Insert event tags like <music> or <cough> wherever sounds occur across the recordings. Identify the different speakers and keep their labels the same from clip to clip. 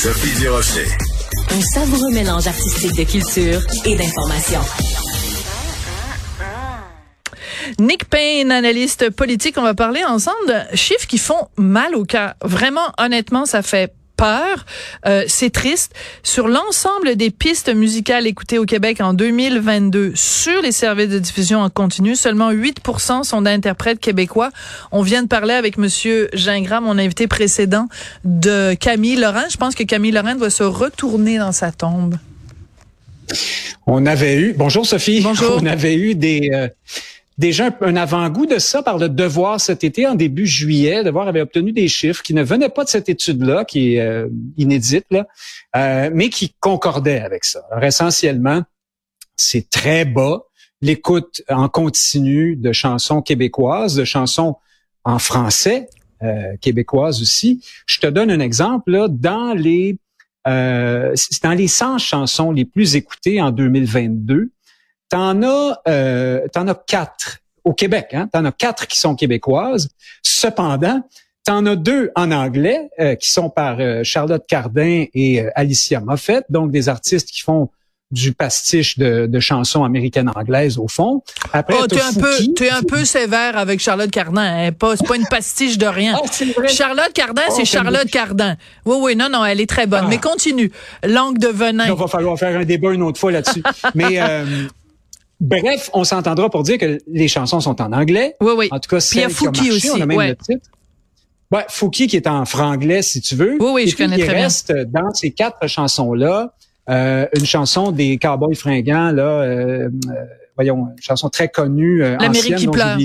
Speaker 1: Sophie Durocher.
Speaker 2: Un savoureux mélange artistique de culture et d'information.
Speaker 3: Nick Payne, analyste politique, on va parler ensemble de chiffres qui font mal au cœur. Vraiment, honnêtement, ça fait peur. Euh, c'est triste. Sur l'ensemble des pistes musicales écoutées au Québec en 2022 sur les services de diffusion en continu, seulement 8 sont d'interprètes québécois. On vient de parler avec Monsieur Gingras, mon invité précédent, de Camille Laurent. Je pense que Camille Laurent doit se retourner dans sa tombe.
Speaker 4: On avait eu, bonjour Sophie,
Speaker 3: bonjour. <laughs>
Speaker 4: on avait eu des, euh, déjà un, avant-goût de ça par le Devoir cet été, en début juillet. Devoir avait obtenu des chiffres qui ne venaient pas de cette étude-là, qui est euh, inédite, là, euh, mais qui concordaient avec ça. Alors, essentiellement, c'est très bas l'écoute en continu de chansons québécoises, de chansons en français, euh, québécoises aussi. Je te donne un exemple. Là, dans les euh, dans les 100 chansons les plus écoutées en 2022, T'en as, euh, t'en as quatre au Québec. Hein? T'en as quatre qui sont québécoises. Cependant, t'en as deux en anglais euh, qui sont par euh, Charlotte Cardin et euh, Alicia Moffett, donc des artistes qui font du pastiche de, de chansons américaines anglaises au fond.
Speaker 3: Après, oh, t'es un peu, t'es un peu sévère avec Charlotte Cardin. Hein? Pas, c'est pas une pastiche de rien.
Speaker 4: Oh,
Speaker 3: Charlotte Cardin, c'est oh, Charlotte Cardin. Oui, oui, non, non, elle est très bonne. Ah. Mais continue. Langue de venin.
Speaker 4: Il va falloir faire un débat une autre fois là-dessus. <laughs> Mais Bref, on s'entendra pour dire que les chansons sont en anglais.
Speaker 3: Oui, oui.
Speaker 4: En tout cas, celle qui a marché, aussi, on a même le titre. Ouais, Fouki qui est en franglais, si tu veux.
Speaker 3: Oui, oui, je connais très
Speaker 4: reste dans ces quatre chansons-là euh, une chanson des Cowboys fringants, là, euh, euh, voyons, une chanson très connue, euh,
Speaker 3: L'Amérique qui pleure.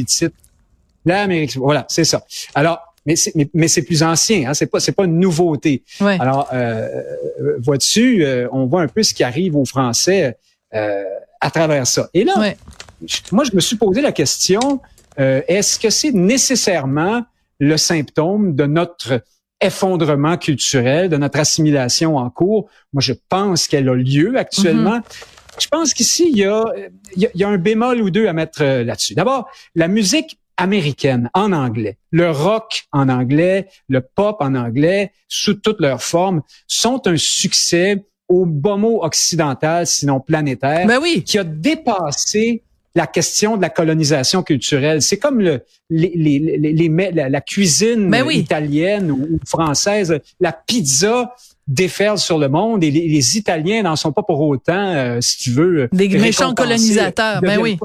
Speaker 4: L'Amérique, voilà, c'est ça. Alors, mais c'est mais, c'est plus ancien, hein, c'est pas c'est pas une nouveauté.
Speaker 3: Ouais.
Speaker 4: Alors, euh, vois-tu, on voit un peu ce qui arrive aux Français. Euh, à travers ça. Et là, moi, je me suis posé la question, euh, est-ce que c'est nécessairement le symptôme de notre effondrement culturel, de notre assimilation en cours? Moi, je pense qu'elle a lieu actuellement. Mm-hmm. Je pense qu'ici, il y a, il y a un bémol ou deux à mettre euh, là-dessus. D'abord, la musique américaine en anglais, le rock en anglais, le pop en anglais, sous toutes leurs formes, sont un succès au bas mot occidental, sinon planétaire,
Speaker 3: ben oui.
Speaker 4: qui a dépassé la question de la colonisation culturelle. C'est comme le, les, les, les, la, cuisine
Speaker 3: ben oui.
Speaker 4: italienne ou, française, la pizza déferle sur le monde et les, Italiens n'en sont pas pour autant, euh, si tu veux.
Speaker 3: Des méchants colonisateurs, ben oui.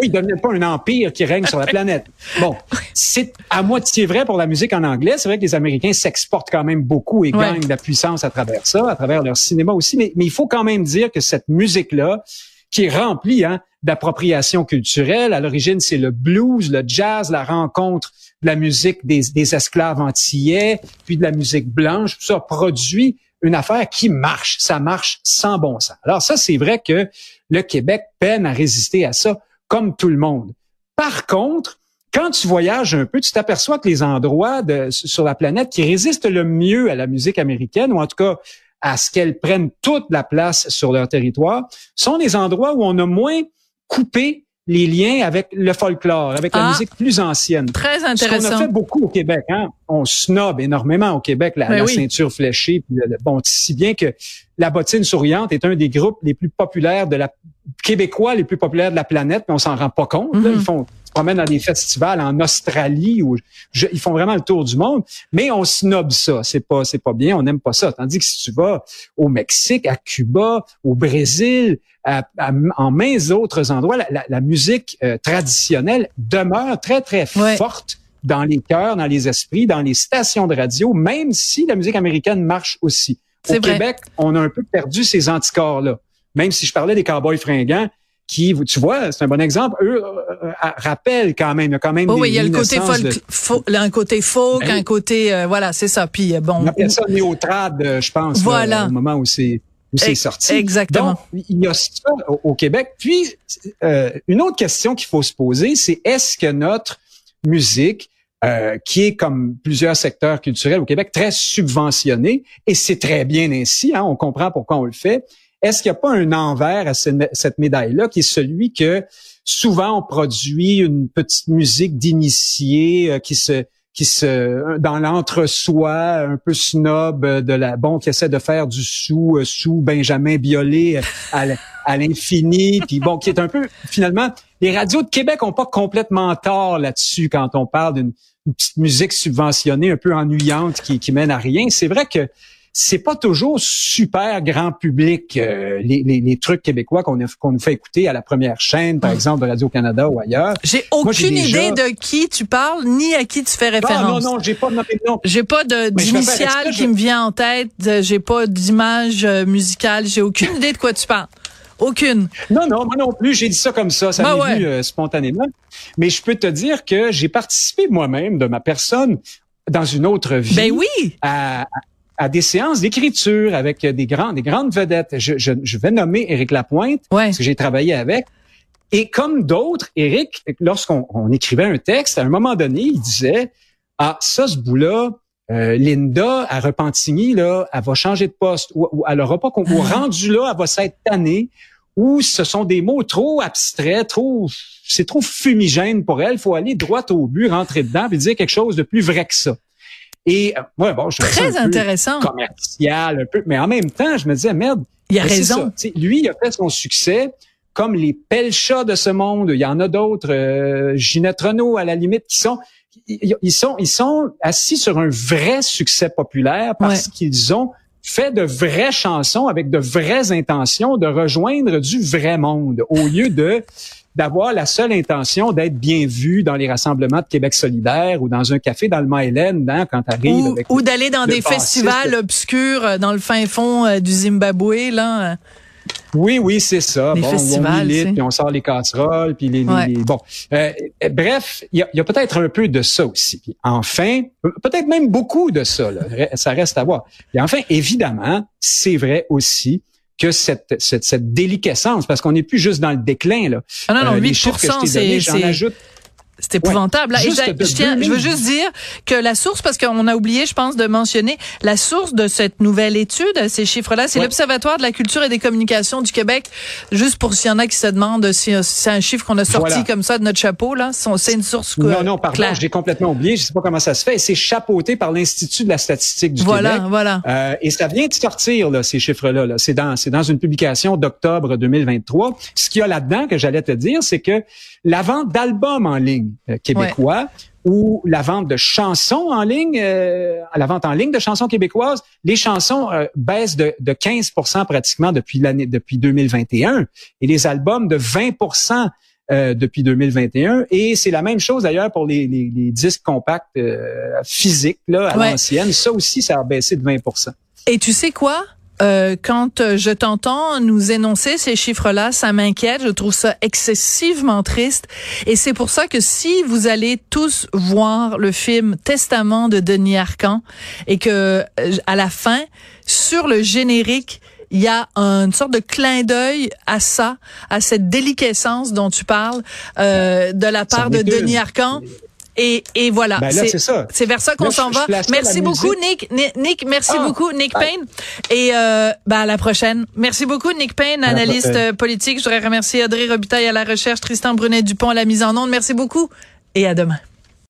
Speaker 4: Oui, il devenait pas un empire qui règne sur la planète. Bon, <laughs> c'est à moitié vrai pour la musique en anglais. C'est vrai que les Américains s'exportent quand même beaucoup et gagnent de la puissance à travers ça, à travers leur cinéma aussi. Mais, mais il faut quand même dire que cette musique-là, qui est remplie hein, d'appropriation culturelle, à l'origine, c'est le blues, le jazz, la rencontre de la musique des, des esclaves antillais, puis de la musique blanche, tout ça produit une affaire qui marche. Ça marche sans bon sens. Alors ça, c'est vrai que le Québec peine à résister à ça comme tout le monde. Par contre, quand tu voyages un peu, tu t'aperçois que les endroits de, sur la planète qui résistent le mieux à la musique américaine, ou en tout cas à ce qu'elle prenne toute la place sur leur territoire, sont les endroits où on a moins coupé les liens avec le folklore, avec la ah. musique plus ancienne.
Speaker 3: Très intéressant.
Speaker 4: Ce qu'on a fait beaucoup au Québec, hein? on snob énormément au Québec la, ben ceinture fléchée, puis bon, si bien que la bottine souriante est un des groupes les plus populaires de la québécois les plus populaires de la planète, mais on s'en rend pas compte. Ils mm-hmm. font se promènent dans des festivals en Australie où ils font vraiment le tour du monde, mais on snob ça. C'est pas, c'est pas bien. On n'aime pas ça. Tandis que si tu vas au Mexique, à Cuba, au Brésil, en mains autres endroits, la, musique euh, traditionnelle demeure très très forte dans les cœurs, dans les esprits, dans les stations de radio, même si la musique américaine marche aussi. Au Québec, on a un peu perdu ces anticorps-là. Même si je parlais des cowboys fringants, qui, tu vois, c'est un bon exemple, eux euh, euh, rappellent quand même, il y a quand même
Speaker 3: oh,
Speaker 4: des
Speaker 3: oui, il y a le côté folk, un côté folk, ben un côté, euh, voilà, c'est ça. Puis bon,
Speaker 4: on appelle ça néotrad, je pense,
Speaker 3: voilà.
Speaker 4: au moment où c'est où c'est sorti.
Speaker 3: Exactement.
Speaker 4: Donc, il y a ça au, Québec. Puis, une autre question qu'il faut se poser, c'est est-ce que notre musique, qui est comme plusieurs secteurs culturels au Québec très subventionnée, et c'est très bien ainsi, hein, on comprend pourquoi on le fait, est-ce qu'il n'y a pas un envers à cette médaille-là qui est celui que souvent on produit une petite musique d'initié euh, qui se qui se dans l'entre-soi un peu snob de la bon qui essaie de faire du sous sous Benjamin Biolay à, l'infini <laughs> puis bon qui est un peu finalement les radios de Québec ont pas complètement tort là-dessus quand on parle d'une petite musique subventionnée un peu ennuyante qui mène à rien. C'est vrai que c'est pas toujours super grand public euh, les, les, les, trucs québécois qu'on qu'on nous fait écouter à la première chaîne, par ah. exemple de Radio Canada ou ailleurs.
Speaker 3: J'ai aucune idée de qui tu parles ni à qui tu fais référence.
Speaker 4: Non, non, non, j'ai pas non.
Speaker 3: J'ai pas d'initiale qui me vient en tête. J'ai pas d'image euh, musicale. J'ai aucune idée de quoi tu parles. Aucune.
Speaker 4: Non, non, moi non plus. J'ai dit ça comme ça. Ça bah m'est venu euh, spontanément. Mais je peux te dire que j'ai participé moi-même de ma personne dans une autre vie.
Speaker 3: Ben oui.
Speaker 4: À, à des séances d'écriture avec des grands, des grandes vedettes. Je, je, je vais nommer Éric Lapointe, parce que j'ai travaillé avec. Et comme d'autres, Éric, lorsqu'on on écrivait un texte, à un moment donné, il disait, ah, ça, ce bout-là, euh, Linda à Repentigny, là, elle va changer de poste, ou, ou elle aura pas, ou ah. rendu là, elle va s'être tannée, ou ce sont des mots trop abstraits, trop, c'est trop fumigène pour elle, il faut aller droit au but, rentrer dedans, et dire quelque chose de plus vrai que ça. Et moi, euh, bon, je
Speaker 3: très un intéressant,
Speaker 4: peu commercial, un peu, mais en même temps, je me disais merde.
Speaker 3: Il a raison.
Speaker 4: lui, il a fait son succès comme les pelchats de ce monde. Il y en a d'autres, euh, Ginette Renault à la limite, qui sont ils sont ils sont assis sur un vrai succès populaire parce qu'ils ont fait de vraies chansons avec de vraies intentions de rejoindre du vrai monde au lieu de d'avoir la seule intention d'être bien vu dans les rassemblements de Québec solidaire ou dans un café dans le Maïlen hein, quand t'arrives
Speaker 3: ou, ou d'aller dans des festivals obscurs euh, dans le fin fond euh, du Zimbabwe là
Speaker 4: oui, oui, c'est ça. bon, on milite, puis on sort les casseroles, puis les, bon. Euh, bref, il y a, peut-être un peu de ça aussi. Puis enfin, peut-être même beaucoup de ça. Là. Ça reste à voir. Et enfin, évidemment, c'est vrai aussi que cette, cette, cette déliquescence, parce qu'on n'est plus juste dans le déclin. Là.
Speaker 3: Ah non, non, euh, 8%, c'est... J'en ajoute c'est épouvantable. je, tiens, je veux juste dire que la source, parce qu'on a oublié, je pense, de mentionner la source de cette nouvelle étude, ces chiffres-là, c'est l'Observatoire de la culture et des communications du Québec. Juste pour s'il y en a qui se demandent si c'est un chiffre qu'on a sorti comme ça de notre chapeau, là, c'est une source
Speaker 4: Non, non, pardon, j'ai complètement oublié. Je sais pas comment ça se fait. C'est chapeauté par l'Institut de la statistique du
Speaker 3: voilà,
Speaker 4: Québec.
Speaker 3: Voilà,
Speaker 4: voilà. Euh, et ça vient de sortir là, ces chiffres-là. -là, c'est dans, c'est dans une publication d'octobre 2023. Ce qu'il y a là-dedans que j'allais te dire, c'est que la vente d'albums en ligne euh, québécois ou la vente de chansons en ligne, euh, la vente en ligne de chansons québécoises, les chansons euh, baissent de, de 15% pratiquement depuis l'année depuis 2021 et les albums de 20% euh, depuis 2021 et c'est la même chose d'ailleurs pour les, les, les disques compacts euh, physiques là à l'ancienne. Ça aussi ça a baissé de 20%
Speaker 3: et tu sais quoi? Euh, quand euh, je t'entends nous énoncer ces chiffres-là, ça m'inquiète. Je trouve ça excessivement triste. Et c'est pour ça que si vous allez tous voir le film Testament de Denis Arcan et que euh, à la fin, sur le générique, il y a une sorte de clin d'œil à ça, à cette déliquescence dont tu parles euh, de la part de Denis Arcan. Et, et voilà.
Speaker 4: Ben
Speaker 3: c'est vers ça qu'on s'en va. Merci beaucoup, Nick. Nick, merci ah, beaucoup, Nick Payne. Et euh, ben, à la prochaine. Merci beaucoup, Nick Payne, analyste politique. Je voudrais remercier Audrey Robitaille à la recherche, Tristan Brunet-Dupont à la mise en onde. Merci beaucoup et à demain.